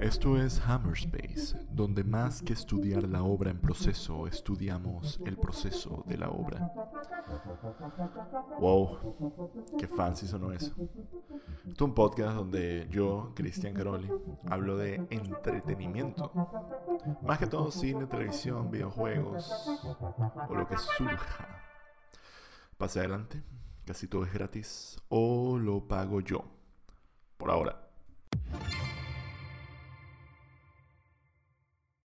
Esto es Hammerspace, donde más que estudiar la obra en proceso, estudiamos el proceso de la obra. Wow, qué fancy sonó eso. Esto es un podcast donde yo, Cristian Caroli, hablo de entretenimiento. Más que todo cine, televisión, videojuegos o lo que surja. Pase adelante casi todo es gratis o lo pago yo. Por ahora.